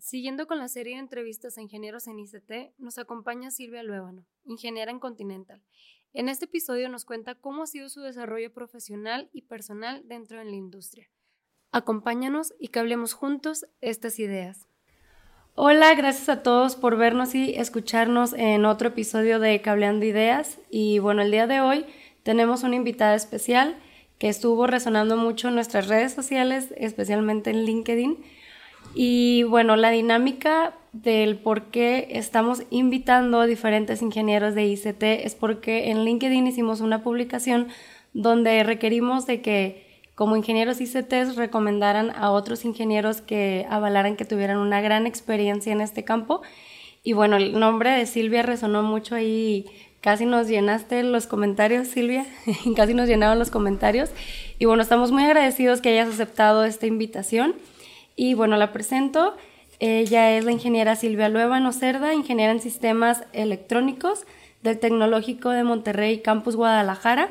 Siguiendo con la serie de entrevistas a ingenieros en ICT, nos acompaña Silvia Luébano, ingeniera en Continental. En este episodio nos cuenta cómo ha sido su desarrollo profesional y personal dentro de la industria. Acompáñanos y que hablemos juntos estas ideas. Hola, gracias a todos por vernos y escucharnos en otro episodio de Cableando Ideas. Y bueno, el día de hoy tenemos una invitada especial que estuvo resonando mucho en nuestras redes sociales, especialmente en LinkedIn. Y bueno, la dinámica del por qué estamos invitando a diferentes ingenieros de ICT es porque en LinkedIn hicimos una publicación donde requerimos de que como ingenieros ICT recomendaran a otros ingenieros que avalaran que tuvieran una gran experiencia en este campo. Y bueno, el nombre de Silvia resonó mucho ahí Casi nos llenaste los comentarios, Silvia. Casi nos llenaron los comentarios. Y bueno, estamos muy agradecidos que hayas aceptado esta invitación. Y bueno, la presento. Ella es la ingeniera Silvia Lueva Cerda, ingeniera en sistemas electrónicos del Tecnológico de Monterrey, Campus Guadalajara.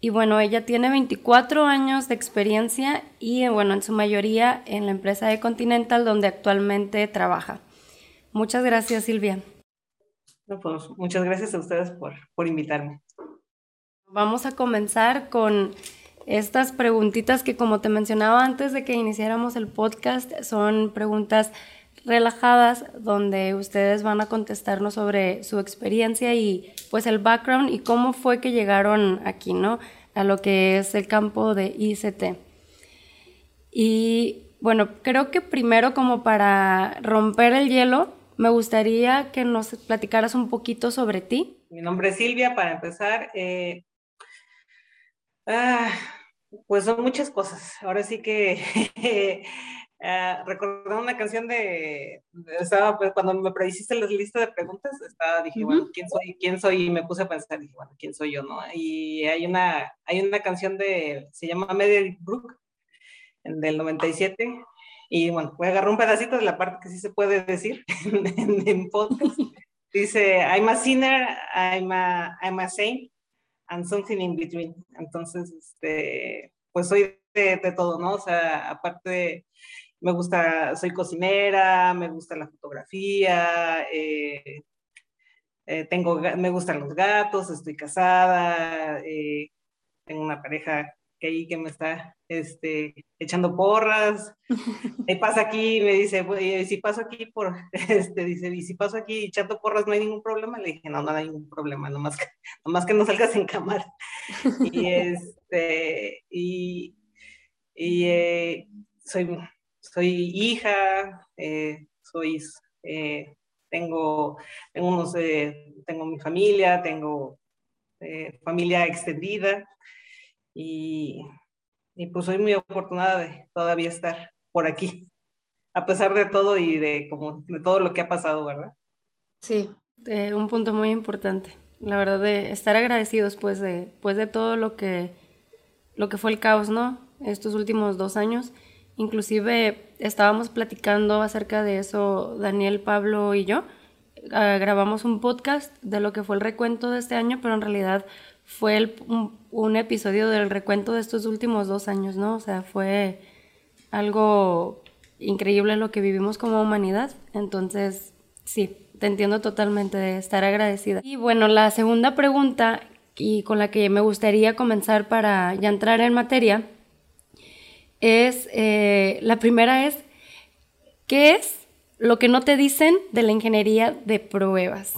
Y bueno, ella tiene 24 años de experiencia y bueno, en su mayoría en la empresa de Continental donde actualmente trabaja. Muchas gracias, Silvia. Pues, muchas gracias a ustedes por, por invitarme. Vamos a comenzar con estas preguntitas que como te mencionaba antes de que iniciáramos el podcast, son preguntas relajadas donde ustedes van a contestarnos sobre su experiencia y pues el background y cómo fue que llegaron aquí, ¿no? A lo que es el campo de ICT. Y bueno, creo que primero como para romper el hielo, me gustaría que nos platicaras un poquito sobre ti. Mi nombre es Silvia, para empezar. Eh, ah, pues son muchas cosas. Ahora sí que uh, recordando una canción de, estaba, pues, cuando me prediciste la lista de preguntas, estaba, dije, bueno, ¿quién soy? ¿Quién soy? Y me puse a pensar, dije, bueno, ¿quién soy yo? no Y hay una, hay una canción de, se llama Mederick Brook, del 97, y bueno, voy a agarrar un pedacito de la parte que sí se puede decir en, en podcast. Dice, I'm a sinner, I'm a, I'm a saint, and something in between. Entonces, este, pues soy de, todo, ¿no? O sea, aparte, me gusta, soy cocinera, me gusta la fotografía, eh, eh, tengo, me gustan los gatos, estoy casada, eh, tengo una pareja que ahí que me está este, echando porras. Y pasa aquí, me dice, si paso aquí por, este, dice, y si paso aquí echando porras, no hay ningún problema. Le dije, no, no hay ningún problema, nomás que, nomás que no salgas en cámara. Y este, y, y eh, soy, soy hija, eh, soy, eh, tengo, tengo unos, tengo mi familia, tengo familia extendida y, y pues soy muy afortunada de todavía estar por aquí, a pesar de todo y de, como, de todo lo que ha pasado, ¿verdad? Sí, un punto muy importante. La verdad, de estar agradecidos pues de, pues de todo lo que, lo que fue el caos, ¿no? Estos últimos dos años. Inclusive estábamos platicando acerca de eso Daniel, Pablo y yo. Ah, grabamos un podcast de lo que fue el recuento de este año, pero en realidad fue un, episodio del recuento de estos últimos dos años, ¿no? O sea, fue algo increíble lo que vivimos como humanidad. Entonces, sí, te entiendo totalmente de estar agradecida. Y bueno, la segunda pregunta y con la que me gustaría comenzar para ya entrar en materia es, eh, la primera es, ¿qué es lo que no te dicen de la ingeniería de pruebas?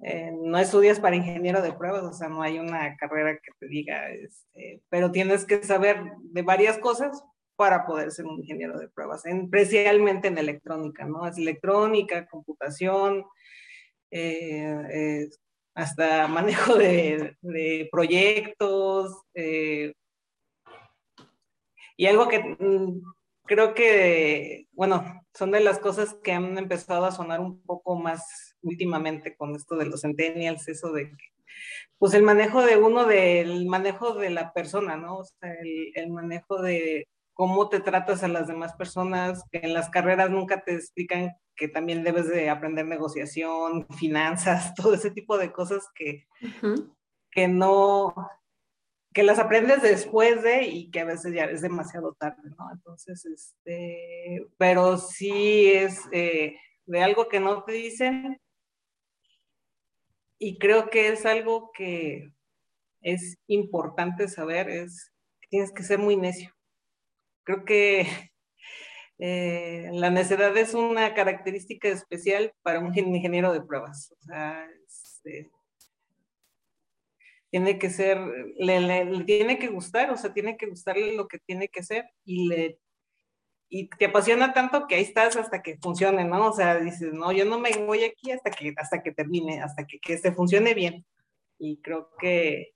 Eh, no estudias para ingeniero de pruebas, o sea, no hay una carrera que te diga, este, pero tienes que saber de varias cosas para poder ser un ingeniero de pruebas, especialmente en electrónica, ¿no? Es electrónica, computación, eh, hasta manejo de, proyectos, eh, y algo que mm, creo que, bueno, son de las cosas que han empezado a sonar un poco más últimamente con esto de los centennials, eso de que, pues el manejo de uno, del manejo de la persona, ¿no? O sea, el, manejo de cómo te tratas a las demás personas, que en las carreras nunca te explican que también debes de aprender negociación, finanzas, todo ese tipo de cosas que, que no, que las aprendes después de y que a veces ya es demasiado tarde, ¿no? Entonces, este, pero sí es eh, de algo que no te dicen y creo que es algo que es importante saber, es que tienes que ser muy necio. Creo que eh, la necedad es una característica especial para un ingeniero de pruebas. O sea, este, tiene que ser, le, tiene que gustar, o sea, tiene que gustarle lo que tiene que ser y le y te apasiona tanto que ahí estás hasta que funcione, ¿no? O sea, dices, no, yo no me voy aquí hasta que, hasta que termine, hasta que, que se funcione bien. Y creo que,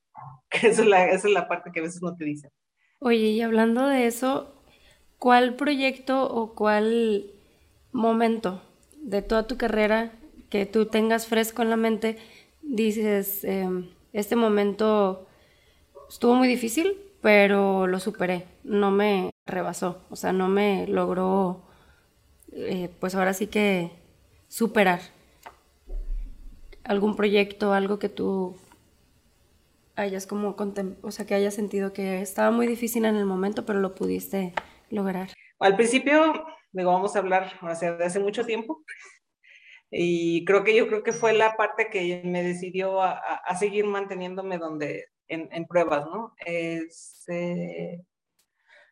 es la, esa es la parte que a veces no te dicen. Oye, y hablando de eso, ¿cuál proyecto o cuál momento de toda tu carrera que tú tengas fresco en la mente dices, em, este momento estuvo muy difícil, pero lo superé, no me rebasó, o sea, no me logró, eh, pues ahora sí que superar. Algún proyecto, algo que tú hayas como, o sea, que hayas sentido que estaba muy difícil en el momento, pero lo pudiste lograr. Al principio, digo, vamos a hablar, o sea, de hace mucho tiempo, y creo que yo creo que fue la parte que me decidió a, a seguir manteniéndome donde, en, en pruebas, ¿no? Este,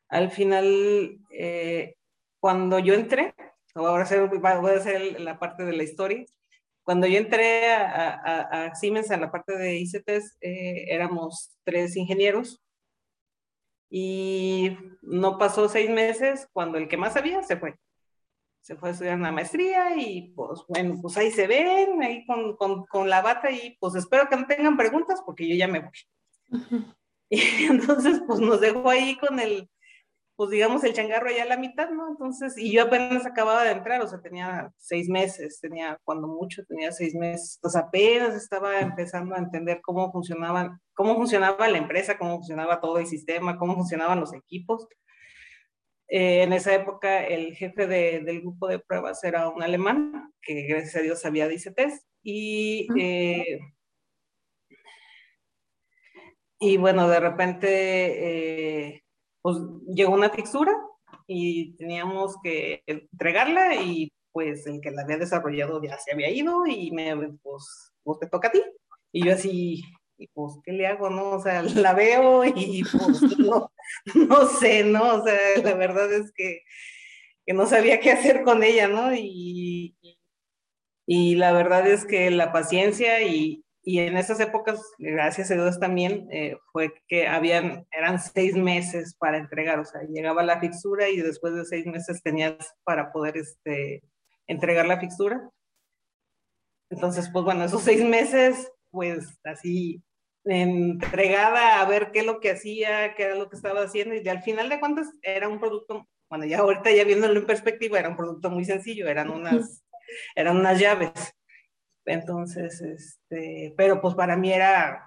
al final, eh, cuando yo entré, ahora voy a hacer la parte de la historia, cuando yo entré a, a, a Siemens en la parte de ICTs, eh, éramos tres ingenieros y no pasó seis meses cuando el que más sabía se fue se fue a estudiar una maestría y pues bueno, pues ahí se ven, ahí con, con, con, la bata y pues espero que no tengan preguntas porque yo ya me voy. Y entonces pues nos dejó ahí con el, pues digamos el changarro allá a la mitad, ¿no? Entonces, y yo apenas acababa de entrar, o sea, tenía seis meses, tenía cuando mucho, tenía seis meses, pues apenas estaba empezando a entender cómo funcionaba, cómo funcionaba la empresa, cómo funcionaba todo el sistema, cómo funcionaban los equipos. Eh, en esa época el jefe de, del grupo de pruebas era un alemán, que gracias a Dios sabía de ICTs, y, eh, y bueno, de repente eh, pues llegó una fixura y teníamos que entregarla y pues el que la había desarrollado ya se había ido y me, pues, pues te toca a ti. Y yo así, y pues, ¿qué le hago, no? O sea, la veo y pues no, no sé, ¿no? O sea, la verdad es que, que no sabía qué hacer con ella, ¿no? Y, y la verdad es que la paciencia y, y en esas épocas, gracias a Dios también, eh, fue que habían, eran seis meses para entregar, o sea, llegaba la fixura y después de seis meses tenías para poder este, entregar la fixura. Entonces, pues bueno, esos seis meses, pues así entregada a ver qué es lo que hacía, qué era lo que estaba haciendo, y al final de cuentas era un producto, bueno, ya ahorita ya viéndolo en perspectiva, era un producto muy sencillo, eran unas, eran unas llaves. Entonces, este, pero pues para mí era,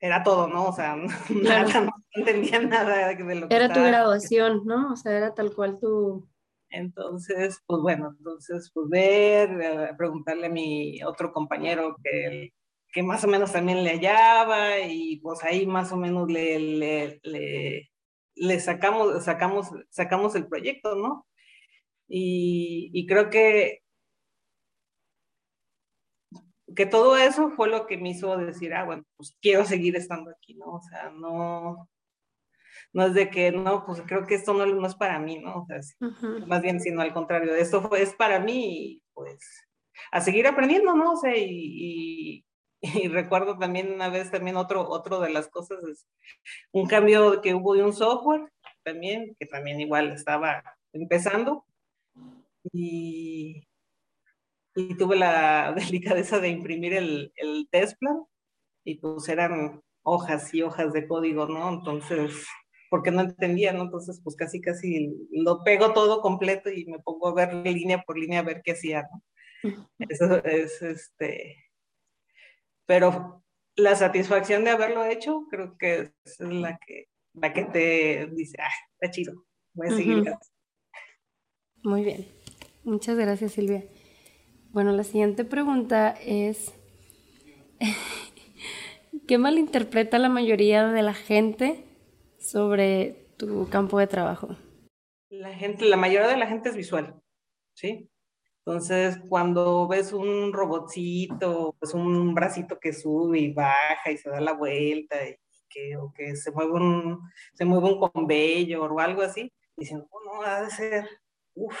era todo, ¿no? O sea, nada, no entendía nada de lo que Era tu graduación, ¿no? O sea, era tal cual tu... Entonces, pues bueno, entonces pues ver, eh, preguntarle a mi otro compañero que que más o menos también le hallaba y pues ahí más o menos le, le, le, le sacamos, sacamos, sacamos el proyecto, ¿no? Y, y, creo que, que todo eso fue lo que me hizo decir, ah, bueno, pues quiero seguir estando aquí, ¿no? O sea, no, no es de que, no, pues creo que esto no, no es para mí, ¿no? O sea, más bien, sino al contrario, esto fue, es para mí pues a seguir aprendiendo, ¿no? O sea, y, y recuerdo también una vez, también otro, otro de las cosas es un cambio que hubo de un software también, que también igual estaba empezando. Y, y tuve la delicadeza de imprimir el, el test plan y pues eran hojas y hojas de código, ¿no? Entonces, porque no entendía, ¿no? Entonces, pues casi, casi lo pego todo completo y me pongo a ver línea por línea a ver qué hacía, ¿no? Eso es, este, pero la satisfacción de haberlo hecho creo que es la que, la que te dice, ah, está chido, voy a seguir. Muy bien, muchas gracias Silvia. Bueno, la siguiente pregunta es, ¿Qué malinterpreta la mayoría de la gente sobre tu campo de trabajo? La gente, la mayoría de la gente es visual, ¿sí? Entonces, cuando ves un robotcito, pues un bracito que sube y baja y se da la vuelta y que, o que se mueve un, se mueve un conveyor o algo así, dicen, oh, no, ha de ser, uff.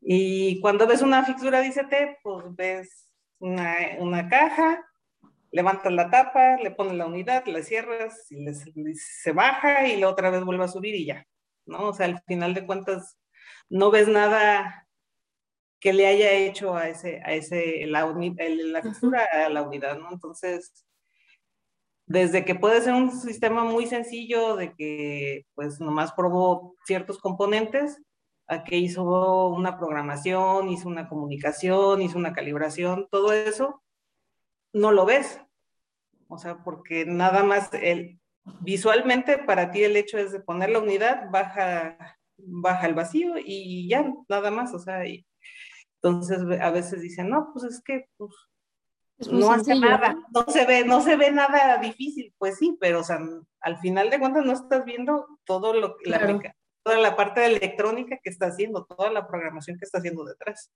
Y cuando ves una fixura dice pues ves una, una caja, levantas la tapa, le pones la unidad, la cierras, y se baja y la otra vez vuelve a subir y ya, ¿no? O sea, al final de cuentas, no ves nada que le haya hecho a ese, a ese, la, la fixura a la unidad, ¿no? Entonces, desde que puede ser un sistema muy sencillo de que, pues, nomás probó ciertos componentes, a que hizo una programación, hizo una comunicación, hizo una calibración, todo eso, no lo ves. O sea, porque nada más el, visualmente para ti el hecho es de poner la unidad, baja, baja el vacío y ya, nada más. O sea, y, entonces a veces dicen, no, pues es que pues, no hace nada, no se ve, no se ve nada difícil, pues sí, pero o sea, al final de cuentas no estás viendo todo lo que la toda la parte de electrónica que está haciendo, toda la programación que está haciendo detrás.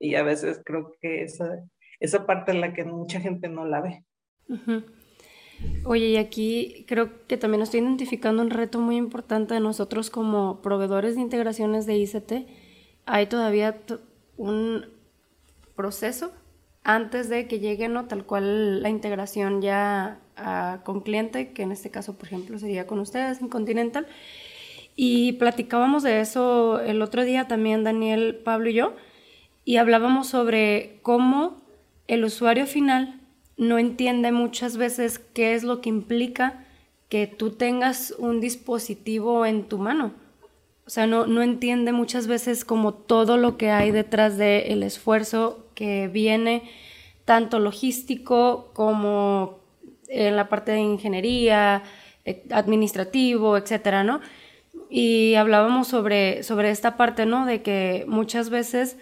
Y a veces creo que esa, esa parte es la que mucha gente no la ve. Oye, y aquí creo que también estoy identificando un reto muy importante de nosotros como proveedores de integraciones de ICT. Hay todavía un proceso antes de que llegue, ¿no? Tal cual la integración ya con cliente, que en este caso, por ejemplo, sería con ustedes en Continental. Y platicábamos de eso el otro día también, Daniel, Pablo y yo, y hablábamos sobre cómo el usuario final no entiende muchas veces qué es lo que implica que tú tengas un dispositivo en tu mano. O sea, no, no entiende muchas veces como todo lo que hay detrás del esfuerzo que viene, tanto logístico como en la parte de ingeniería, eh, administrativo, etcétera, ¿no? Y hablábamos sobre, sobre esta parte, ¿no? De que muchas veces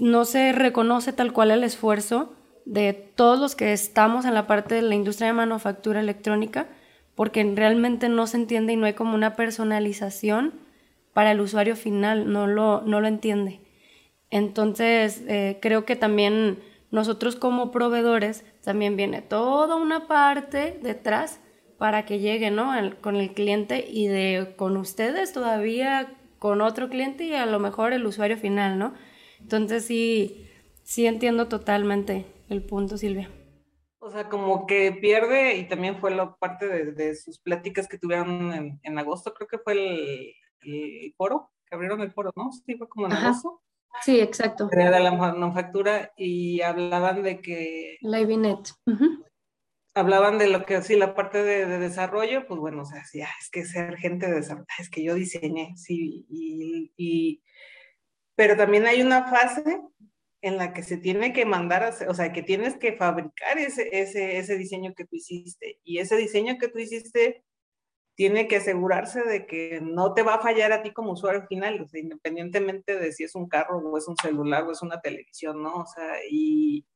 no se reconoce tal cual el esfuerzo de todos los que estamos en la parte de la industria de manufactura electrónica, porque realmente no se entiende y no hay como una personalización para el usuario final, no lo, no lo entiende. Entonces, eh, creo que también nosotros como proveedores, también viene toda una parte detrás para que llegue, ¿no? con el cliente y de con ustedes todavía con otro cliente y a lo mejor el usuario final, ¿no? Entonces sí, sí entiendo totalmente el punto, Silvia. O sea, como que pierde, y también fue la parte de, sus pláticas que tuvieron en, agosto, creo que fue el, foro, que abrieron el foro, ¿no? Sí, fue como en agosto. Sí, exacto. De la manufactura y hablaban de que... La IBINET. Hablaban de lo que sí, la parte de, desarrollo, pues bueno, o sea, sí, ah, es que ser gente de desarrollo, es que yo diseñé, sí, y pero también hay una fase en la que se tiene que mandar, o sea, que tienes que fabricar ese, ese, ese diseño que tú hiciste. Y ese diseño que tú hiciste tiene que asegurarse de que no te va a fallar a ti como usuario final, independientemente de si es un carro o es un celular o es una televisión, ¿no? O sea, y,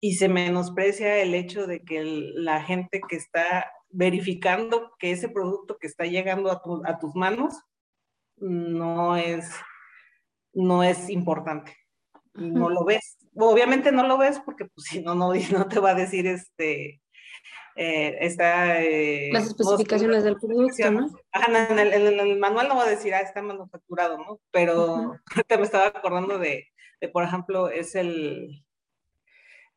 y se menosprecia el hecho de que la gente que está verificando que ese producto que está llegando a, a tus manos no es no es importante. No lo ves. Obviamente no lo ves porque pues si no, no, no te va a decir este, eh, está... Eh, Las especificaciones del producto, ¿no? en, el, manual no va a decir, ah, está manufacturado, ¿no? Pero te me estaba acordando de, de, por ejemplo, es el...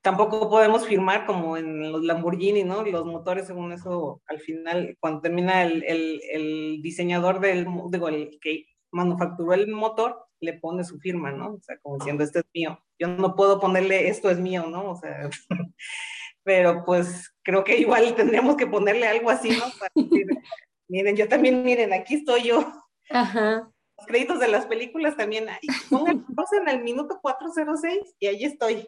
Tampoco podemos firmar como en los Lamborghini, ¿no? Los motores, según eso, al final, cuando termina el, el, el diseñador del, digo, el que manufacturó el motor, le pone su firma, ¿no? O sea, como diciendo, esto es mío. Yo no puedo ponerle, esto es mío, ¿no? O sea, pero pues creo que igual tendríamos que ponerle algo así, ¿no? Para decir, miren, yo también, miren, aquí estoy yo. Ajá. Los créditos de las películas también, ahí, pongan en el minuto 406 y ahí estoy.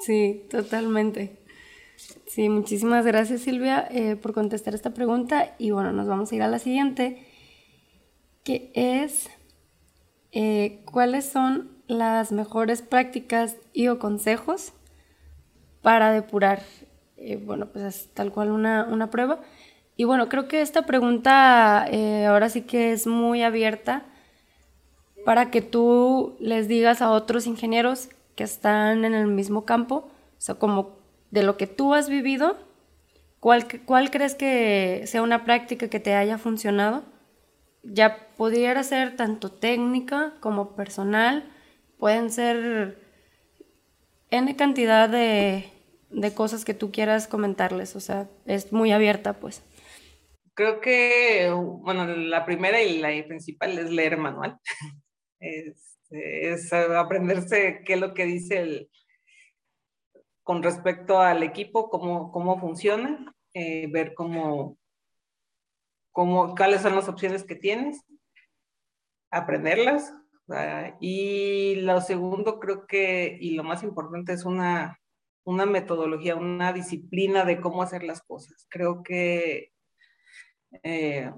Sí, totalmente. Sí, muchísimas gracias Silvia eh, por contestar esta pregunta y bueno, nos vamos a ir a la siguiente, que es eh, cuáles son las mejores prácticas y o consejos para depurar, eh, bueno, pues es tal cual una, una, prueba. Y bueno, creo que esta pregunta eh, ahora sí que es muy abierta para que tú les digas a otros ingenieros que están en el mismo campo, o sea, como de lo que tú has vivido, ¿cuál, cuál crees que sea una práctica que te haya funcionado? Ya pudiera ser tanto técnica como personal, pueden ser N cantidad de, de cosas que tú quieras comentarles, o sea, es muy abierta, pues. Creo que, bueno, la primera y la principal es leer manual. es, es aprenderse qué es lo que dice el, con respecto al equipo, cómo, cómo funciona, eh, ver cómo, cómo, cuáles son las opciones que tienes, aprenderlas. y lo segundo creo que, y lo más importante es una, una metodología, una disciplina de cómo hacer las cosas. Creo que eh,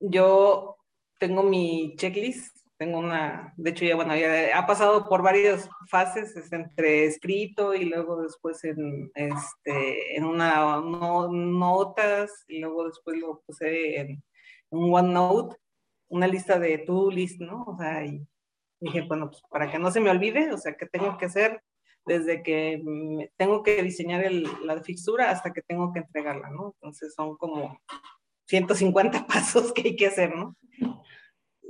yo tengo mi checklist, tengo una, de hecho ya, bueno, ya ha pasado por varias fases, entre escrito y luego después en, este, en una notas y luego después lo puse en un OneNote, una lista de to list, ¿no? O sea, y dije, bueno, pues para que no se me olvide, o sea, ¿qué tengo que hacer? desde que tengo que diseñar la fixtura hasta que tengo que entregarla, ¿no? Entonces son como 150 pasos que hay que hacer, ¿no?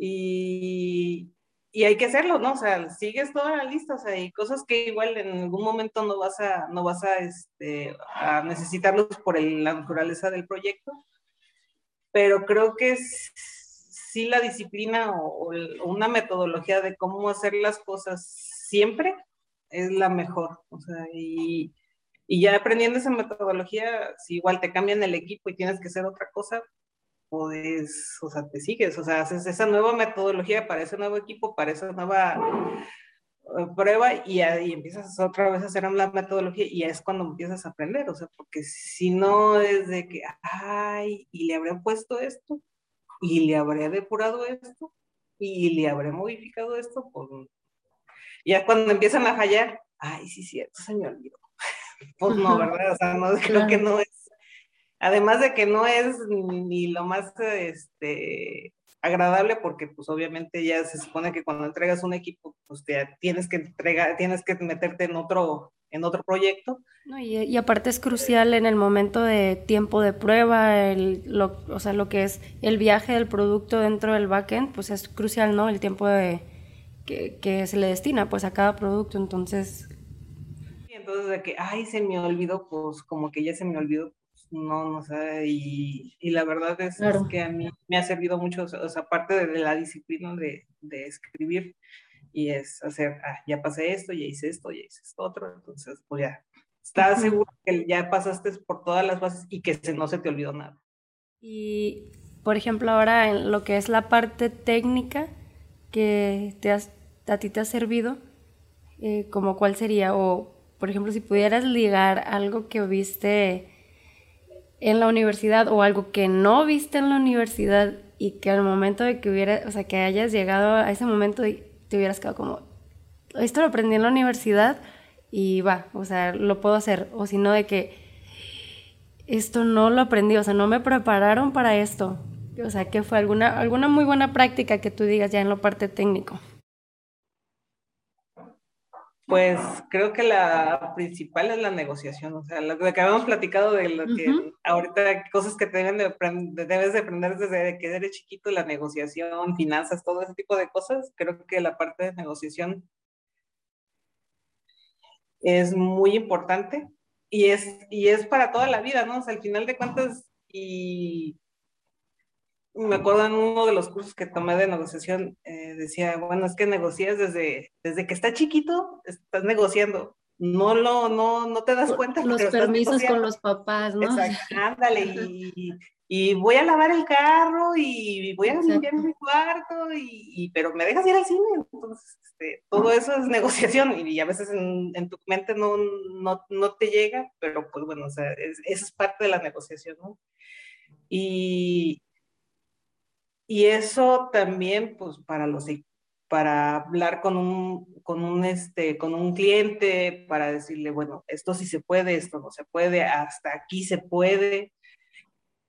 Y, y hay que hacerlo, ¿no? O sea, sigues toda la lista, o sea, hay cosas que igual en algún momento no vas a, no vas a, este, a necesitarlos por la naturaleza del proyecto, pero creo que sí la disciplina o, una metodología de cómo hacer las cosas siempre es la mejor. O sea, y, y ya aprendiendo esa metodología, si igual te cambian el equipo y tienes que hacer otra cosa, pues, o sea, te sigues, o sea, haces esa nueva metodología para ese nuevo equipo, para esa nueva eh, prueba y, ahí empiezas otra vez a hacer la metodología y es cuando empiezas a aprender, o sea, porque si no es de que, ay, y le habré puesto esto, y le habré depurado esto, y le habré modificado esto, pues ya cuando empiezan a fallar, ay, sí, cierto, se me olvidó. Pues no, ¿verdad? O sea, no, creo que no es. Además de que no es ni lo más este, agradable, porque pues obviamente ya se supone que cuando entregas un equipo, pues te, tienes que entregar, tienes que meterte en otro, en otro proyecto. No, y, y, aparte es crucial en el momento de tiempo de prueba, el, lo, o sea, lo que es el viaje del producto dentro del backend, pues es crucial, ¿no? El tiempo de, que, se le destina pues a cada producto, entonces... entonces de que, ay, se me olvidó, pues como que ya se me olvidó, no, no sé, y, y la verdad es, que a mí me ha servido mucho, o sea, aparte de, la disciplina de, de, escribir, y es hacer, ah, ya pasé esto, ya hice esto, ya hice esto otro, entonces, pues ya, estás seguro que ya pasaste por todas las bases y que se, no se te olvidó nada. Y, por ejemplo, ahora en lo que es la parte técnica, que te has, a ti te ha servido, eh, como cuál sería, o por ejemplo, si pudieras ligar algo que viste en la universidad o algo que no viste en la universidad y que al momento de que hubiera, o sea, que hayas llegado a ese momento y te hubieras quedado como, esto lo aprendí en la universidad y va, o sea, lo puedo hacer, o si no de que esto no lo aprendí, o sea, no me prepararon para esto, o sea, que fue alguna, alguna muy buena práctica que tú digas ya en lo parte técnico. Pues creo que la principal es la negociación, o sea, lo que habíamos platicado de lo que ahorita cosas que deben de debes de aprender desde que eres chiquito, la negociación, finanzas, todo ese tipo de cosas, creo que la parte de negociación es muy importante y es, y es para toda la vida, ¿no? O sea, al final de cuentas, y me acuerdo en uno de los cursos que tomé de negociación, eh, decía, bueno, es que negocias desde, desde que está chiquito, estás negociando. No lo, no, no te das cuenta. Los permisos con los papás, ¿no? Exacto, ándale, y, y, voy a lavar el carro y voy a limpiar mi cuarto, y, pero me dejas ir al cine. Entonces, este, todo eso es negociación y a veces en, en tu mente no, no, no, te llega, pero pues bueno, o sea, es, eso es parte de la negociación, ¿no? Y, y eso también, pues, para los, para hablar con un, con un, este, con un cliente, para decirle, bueno, esto sí se puede, esto no se puede, hasta aquí se puede,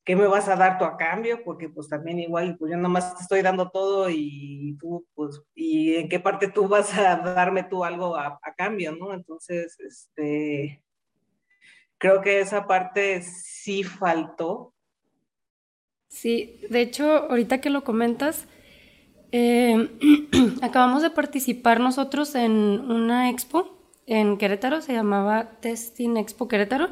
¿qué me vas a dar tú a cambio? Porque pues también igual, pues yo nomás te estoy dando todo y tú, pues, ¿y en qué parte tú vas a darme tú algo a, a cambio, no? Entonces, este, creo que esa parte sí faltó. Sí, de hecho, ahorita que lo comentas, eh, acabamos de participar nosotros en una expo en Querétaro, se llamaba Testing Expo Querétaro,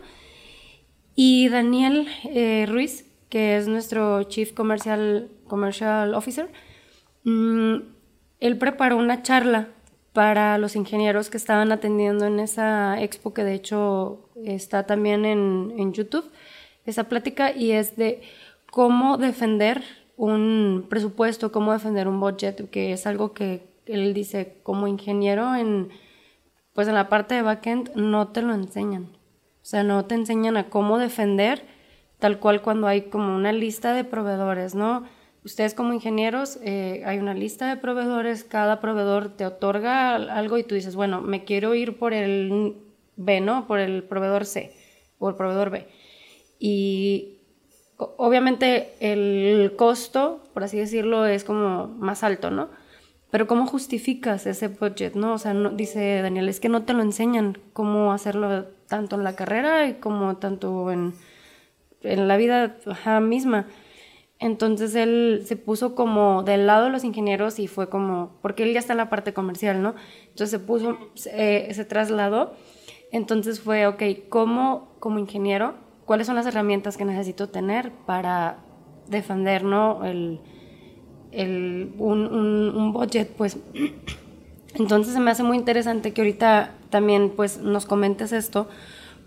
y Daniel eh, Ruiz, que es nuestro Chief Commercial, Commercial Officer, mm, él preparó una charla para los ingenieros que estaban atendiendo en esa expo, que de hecho está también en, en YouTube, esa plática, y es de cómo defender un presupuesto, cómo defender un budget, que es algo que él dice como ingeniero en pues en la parte de backend no te lo enseñan. O sea, no te enseñan a cómo defender tal cual cuando hay como una lista de proveedores, ¿no? Ustedes como ingenieros eh, hay una lista de proveedores, cada proveedor te otorga algo y tú dices, bueno, me quiero ir por el B, ¿no? Por el proveedor C o el proveedor B. Y obviamente el costo, por así decirlo, es como más alto, ¿no? Pero ¿cómo justificas ese budget, no? O sea, no, dice Daniel, es que no te lo enseñan cómo hacerlo tanto en la carrera como tanto en, en la vida misma. Entonces él se puso como del lado de los ingenieros y fue como, porque él ya está en la parte comercial, ¿no? Entonces se puso, se, se trasladó. Entonces fue, ok, ¿cómo como ingeniero cuáles son las herramientas que necesito tener para defender ¿no? el, el, un, un, budget, pues entonces se me hace muy interesante que ahorita también pues nos comentes esto,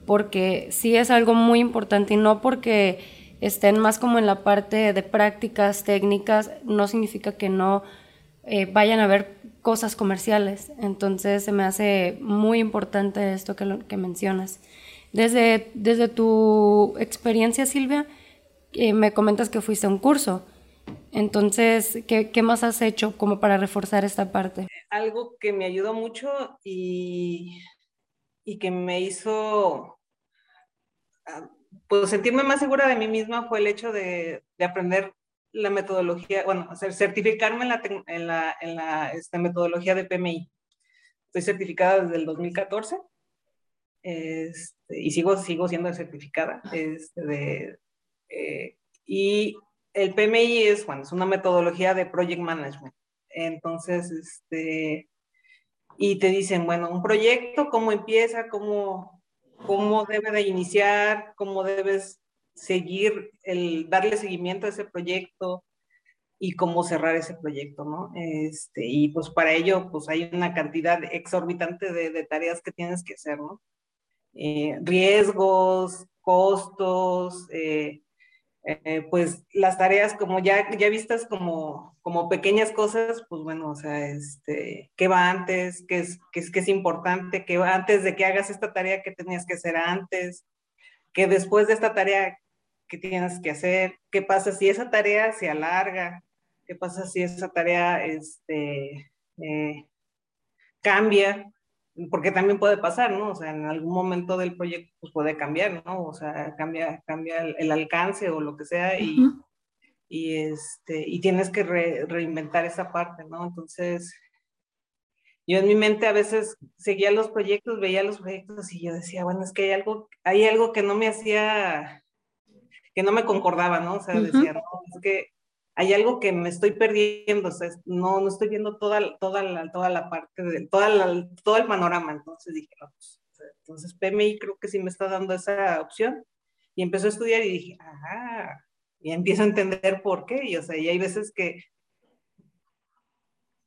porque sí es algo muy importante y no porque estén más como en la parte de prácticas técnicas, no significa que no eh, vayan a ver cosas comerciales. Entonces se me hace muy importante esto que, que mencionas. Desde, desde tu experiencia, Silvia, eh, me comentas que fuiste a un curso. Entonces, ¿qué, ¿qué, más has hecho como para reforzar esta parte? Algo que me ayudó mucho y, y que me hizo ah, pues, sentirme más segura de mí misma fue el hecho de, de aprender la metodología, bueno, hacer, certificarme en la, en la, en la esta metodología de PMI. Estoy certificada desde el 2014 este, y sigo, sigo siendo certificada. Este, de, eh, y el PMI es, bueno, es una metodología de project management. Entonces, este, y te dicen, bueno, un proyecto, cómo empieza, cómo, cómo debe de iniciar, cómo debes seguir, el, darle seguimiento a ese proyecto y cómo cerrar ese proyecto, ¿no? Este, y pues para ello, pues hay una cantidad exorbitante de, de tareas que tienes que hacer, ¿no? Eh, riesgos, costos, eh, eh, pues las tareas como ya, ya vistas como, como pequeñas cosas, pues bueno, o sea, este, ¿qué va antes? ¿Qué es, qué es, qué es importante? ¿Qué va antes de que hagas esta tarea que tenías que hacer antes? ¿Qué después de esta tarea que tienes que hacer? ¿Qué pasa si esa tarea se alarga? ¿Qué pasa si esa tarea este, cambia? Porque también puede pasar, ¿no? O sea, en algún momento del proyecto pues puede cambiar, ¿no? O sea, cambia, cambia el, alcance o lo que sea y, y, este, y tienes que reinventar esa parte, ¿no? Entonces, yo en mi mente a veces seguía los proyectos, veía los proyectos y yo decía, bueno, es que hay algo, hay algo que no me hacía, que no me concordaba, ¿no? O sea, decía, no, es que hay algo que me estoy perdiendo, o no, no estoy viendo toda, toda, la, toda la parte, de, todo el panorama, entonces dije, no, pues, entonces PMI creo que sí me está dando esa opción, y empezó a estudiar y dije, ajá, y empiezo a entender por qué, y o sea, y hay veces que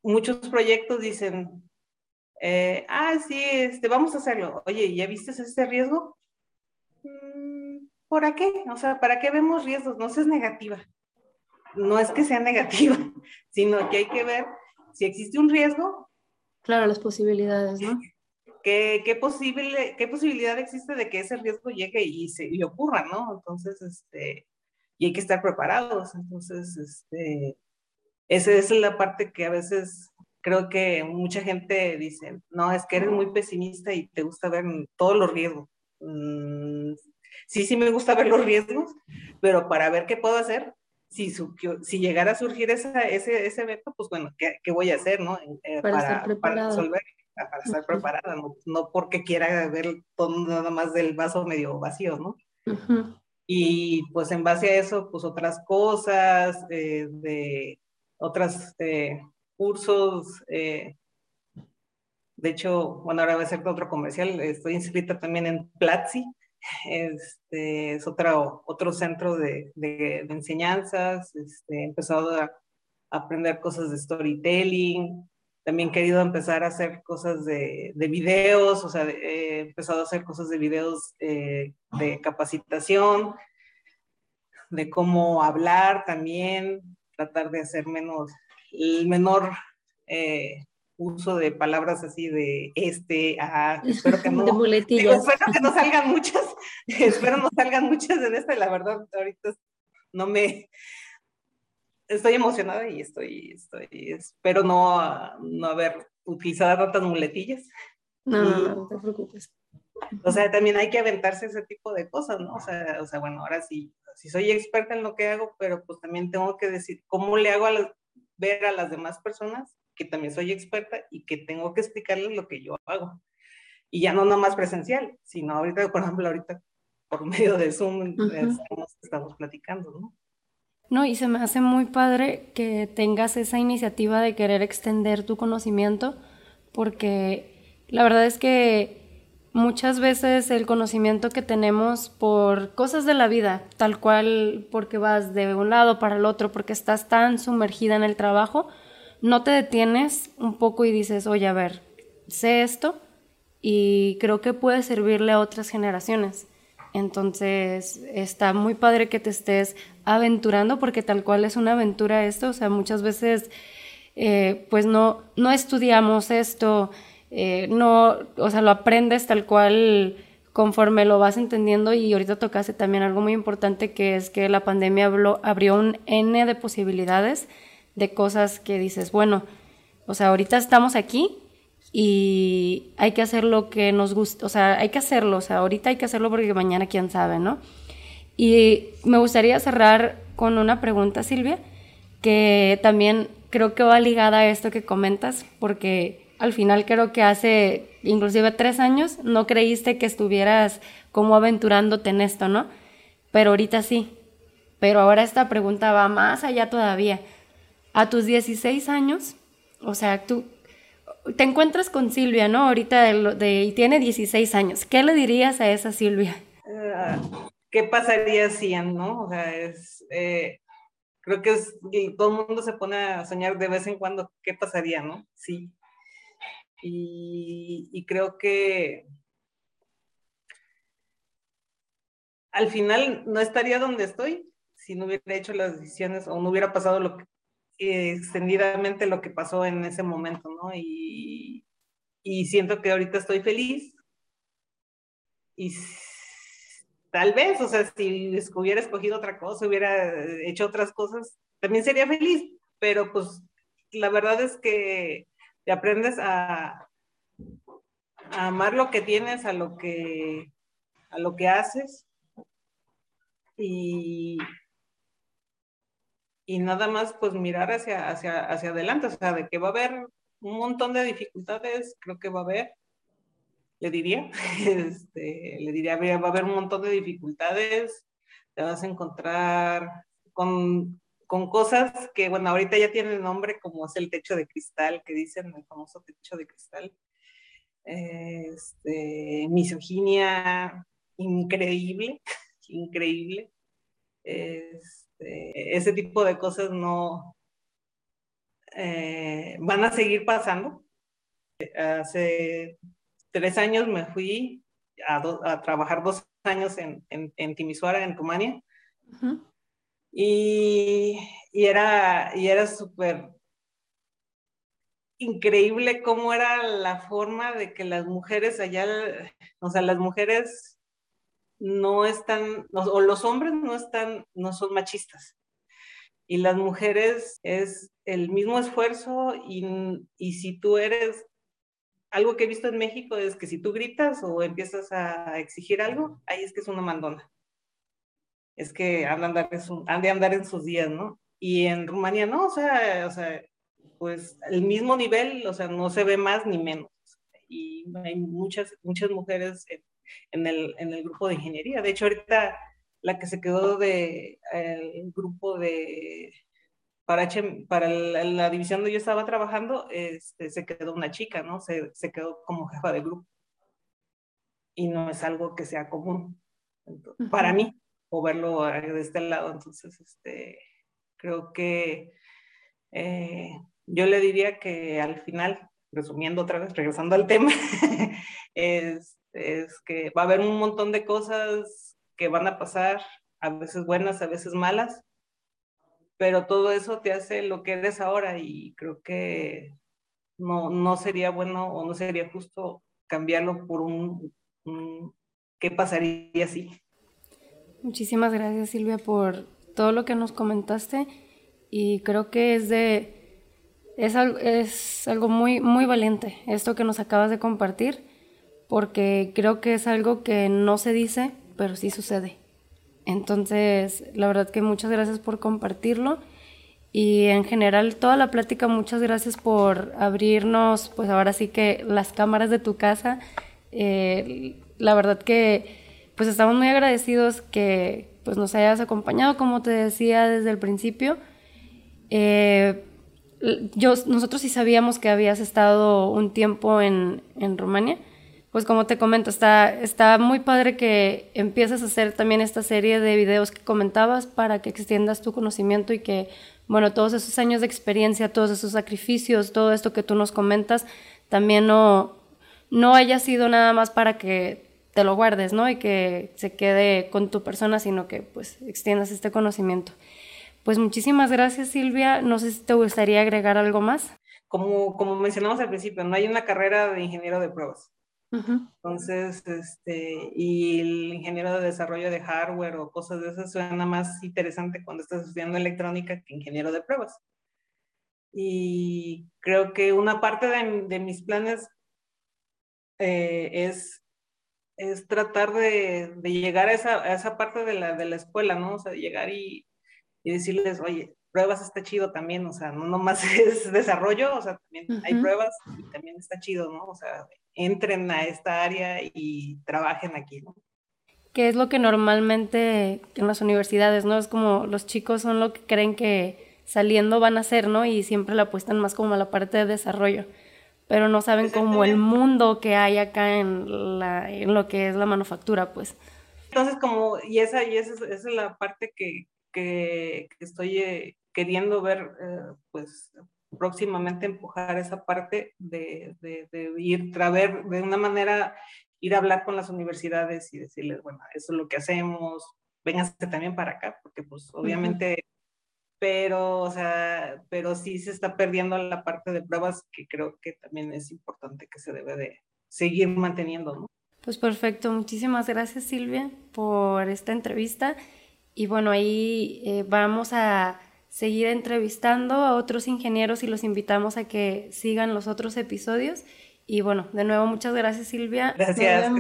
muchos proyectos dicen, eh, ah, sí, este, vamos a hacerlo, oye, ¿ya viste ese riesgo? Mm, ¿Por qué? O sea, ¿para qué vemos riesgos? No seas negativa no es que sea negativa, sino que hay que ver si existe un riesgo. Claro, las posibilidades, ¿no? ¿Qué, qué, posible, qué posibilidad existe de que ese riesgo llegue y, se, y ocurra, ¿no? Entonces, este, y hay que estar preparados. Entonces, este, esa es la parte que a veces creo que mucha gente dice, no, es que eres muy pesimista y te gusta ver todos los riesgos. Mm, sí, sí me gusta ver los riesgos, pero para ver qué puedo hacer, si, si llegara a surgir ese, ese evento, pues bueno, ¿qué, ¿qué, voy a hacer, no? Eh, para, para, resolver, para estar preparada, no, no, porque quiera ver todo nada más del vaso medio vacío, ¿no? Y pues en base a eso, pues otras cosas, eh, de otras eh, cursos. Eh, de hecho, bueno, ahora voy a hacer otro comercial. Estoy inscrita también en Platzi. Este, es otro, otro centro de, enseñanzas. Este, he empezado a, aprender cosas de storytelling. También he querido empezar a hacer cosas de, de videos, o sea, he empezado a hacer cosas de videos eh, de capacitación, de cómo hablar también, tratar de hacer menos el menor eh, uso de palabras así de este, ah, espero que no, espero que no salgan muchas, espero no salgan muchas en esta, la verdad, ahorita no me, estoy emocionada y estoy, estoy, espero no, no haber utilizado tantas muletillas. No, no, no te preocupes. O sea, también hay que aventarse ese tipo de cosas, ¿no? O sea, o sea, bueno, ahora sí, sí soy experta en lo que hago, pero pues también tengo que decir cómo le hago a las, ver a las demás personas que también soy experta y que tengo que explicarles lo que yo hago. Y ya no nomás presencial, sino ahorita, por ejemplo, ahorita por medio de Zoom estamos, platicando, ¿no? No, y se me hace muy padre que tengas esa iniciativa de querer extender tu conocimiento, porque la verdad es que muchas veces el conocimiento que tenemos por cosas de la vida, tal cual porque vas de un lado para el otro, porque estás tan sumergida en el trabajo, no te detienes un poco y dices, oye, a ver, sé esto y creo que puede servirle a otras generaciones. Entonces está muy padre que te estés aventurando porque tal cual es una aventura esto, o sea, muchas veces eh, pues no, no estudiamos esto, eh, no, o sea, lo aprendes tal cual conforme lo vas entendiendo. Y ahorita tocaste también algo muy importante que es que la pandemia abrió un N de posibilidades de cosas que dices, bueno, o sea, ahorita estamos aquí y hay que hacer lo que nos gusta, o sea, hay que hacerlo, o sea, ahorita hay que hacerlo porque mañana quién sabe, ¿no? Y me gustaría cerrar con una pregunta, Silvia, que también creo que va ligada a esto que comentas, porque al final creo que hace inclusive tres años no creíste que estuvieras como aventurándote en esto, ¿no? Pero ahorita sí. Pero ahora esta pregunta va más allá todavía. A tus 16 años, o sea, tú te encuentras con Silvia, ¿no? Ahorita y tiene 16 años. ¿Qué le dirías a esa Silvia? Ah, ¿Qué pasaría si, no? O sea, es, eh, creo que es, todo el mundo se pone a soñar de vez en cuando qué pasaría, ¿no? Sí, y, creo que al final no estaría donde estoy si no hubiera hecho las decisiones o no hubiera pasado lo que, extendidamente lo que pasó en ese momento, ¿no? Y, y siento que ahorita estoy feliz y tal vez, o sea, si hubiera escogido otra cosa, hubiera hecho otras cosas, también sería feliz, pero pues la verdad es que te aprendes a, amar lo que tienes, a lo que, a lo que haces y, y nada más pues mirar hacia, hacia, hacia adelante, o sea, de que va a haber un montón de dificultades, creo que va a haber, le diría, este, le diría, va a haber un montón de dificultades, te vas a encontrar con, con cosas que, bueno, ahorita ya tienen nombre, como es el techo de cristal, que dicen el famoso techo de cristal. Este, misoginia increíble, increíble. Este, ese tipo de cosas no eh, van a seguir pasando. Hace tres años me fui a, trabajar dos años en, en, en Timisoara, en Rumania. Y, era, y era súper increíble cómo era la forma de que las mujeres allá, o sea, las mujeres no están, o los hombres no están, no son machistas. Y las mujeres es el mismo esfuerzo y, y si tú eres algo que he visto en México es que si tú gritas o empiezas a exigir algo, ahí es que es una mandona. Es que han de andar en, su, han sus días, ¿no? Y en Rumania no, o sea, o sea, pues el mismo nivel, o sea, no se ve más ni menos. Y hay muchas, muchas mujeres el, en el grupo de ingeniería. De hecho, ahorita la que se quedó de el grupo de para, para la, división donde yo estaba trabajando, este, se quedó una chica, ¿no? Se, se, quedó como jefa de grupo. Y no es algo que sea común para mí, o verlo de este lado. Entonces, este, creo que eh, yo le diría que al final, resumiendo otra vez, regresando al tema, es, es que va a haber un montón de cosas que van a pasar, a veces buenas, a veces malas, pero todo eso te hace lo que eres ahora y creo que no, no sería bueno o no sería justo cambiarlo por un, ¿qué pasaría así? Muchísimas gracias Silvia por todo lo que nos comentaste y creo que es de es, es algo muy muy valiente esto que nos acabas de compartir porque creo que es algo que no se dice pero sí sucede entonces, la verdad que muchas gracias por compartirlo y en general toda la plática, muchas gracias por abrirnos, pues ahora sí que las cámaras de tu casa. Eh, la verdad que pues estamos muy agradecidos que pues nos hayas acompañado, como te decía desde el principio. Eh, yo, nosotros sí sabíamos que habías estado un tiempo en, en Rumania pues como te comento, está, está muy padre que empieces a hacer también esta serie de videos que comentabas para que extiendas tu conocimiento y que, bueno, todos esos años de experiencia, todos esos sacrificios, todo esto que tú nos comentas, también no, no haya sido nada más para que te lo guardes, ¿no? Y que se quede con tu persona, sino que pues extiendas este conocimiento. Pues muchísimas gracias Silvia. No sé si te gustaría agregar algo más. Como, como mencionamos al principio, no hay una carrera de ingeniero de pruebas. Entonces, este, y el ingeniero de desarrollo de hardware o cosas de esas suena más interesante cuando estás estudiando electrónica que ingeniero de pruebas. Y creo que una parte de, mis planes eh, es, es tratar de, llegar a esa, parte de la, de la escuela, ¿no? O sea, llegar y, y decirles, oye, pruebas está chido también, o sea, no nomás es desarrollo, o sea, también hay pruebas y también está chido, ¿no? O sea, entren a esta área y trabajen aquí, ¿no? Que es lo que normalmente en las universidades, ¿no? Es como los chicos son lo que creen que saliendo van a hacer, ¿no? Y siempre le apuestan más como a la parte de desarrollo, pero no saben como el mundo que hay acá en, la, en lo que es la manufactura, pues. Entonces, como, y esa, y esa, es la parte que, que, estoy eh, queriendo ver, eh, pues próximamente empujar esa parte de, de, ir a ver de una manera, ir a hablar con las universidades y decirles, bueno, eso es lo que hacemos, vénganse también para acá, porque pues obviamente, pero, o sea, pero sí se está perdiendo la parte de pruebas que creo que también es importante que se debe de seguir manteniendo, ¿no? Pues perfecto, muchísimas gracias Silvia por esta entrevista. Y bueno, ahí eh, vamos a seguir entrevistando a otros ingenieros y los invitamos a que sigan los otros episodios. Y bueno, de nuevo, muchas gracias Silvia. Gracias.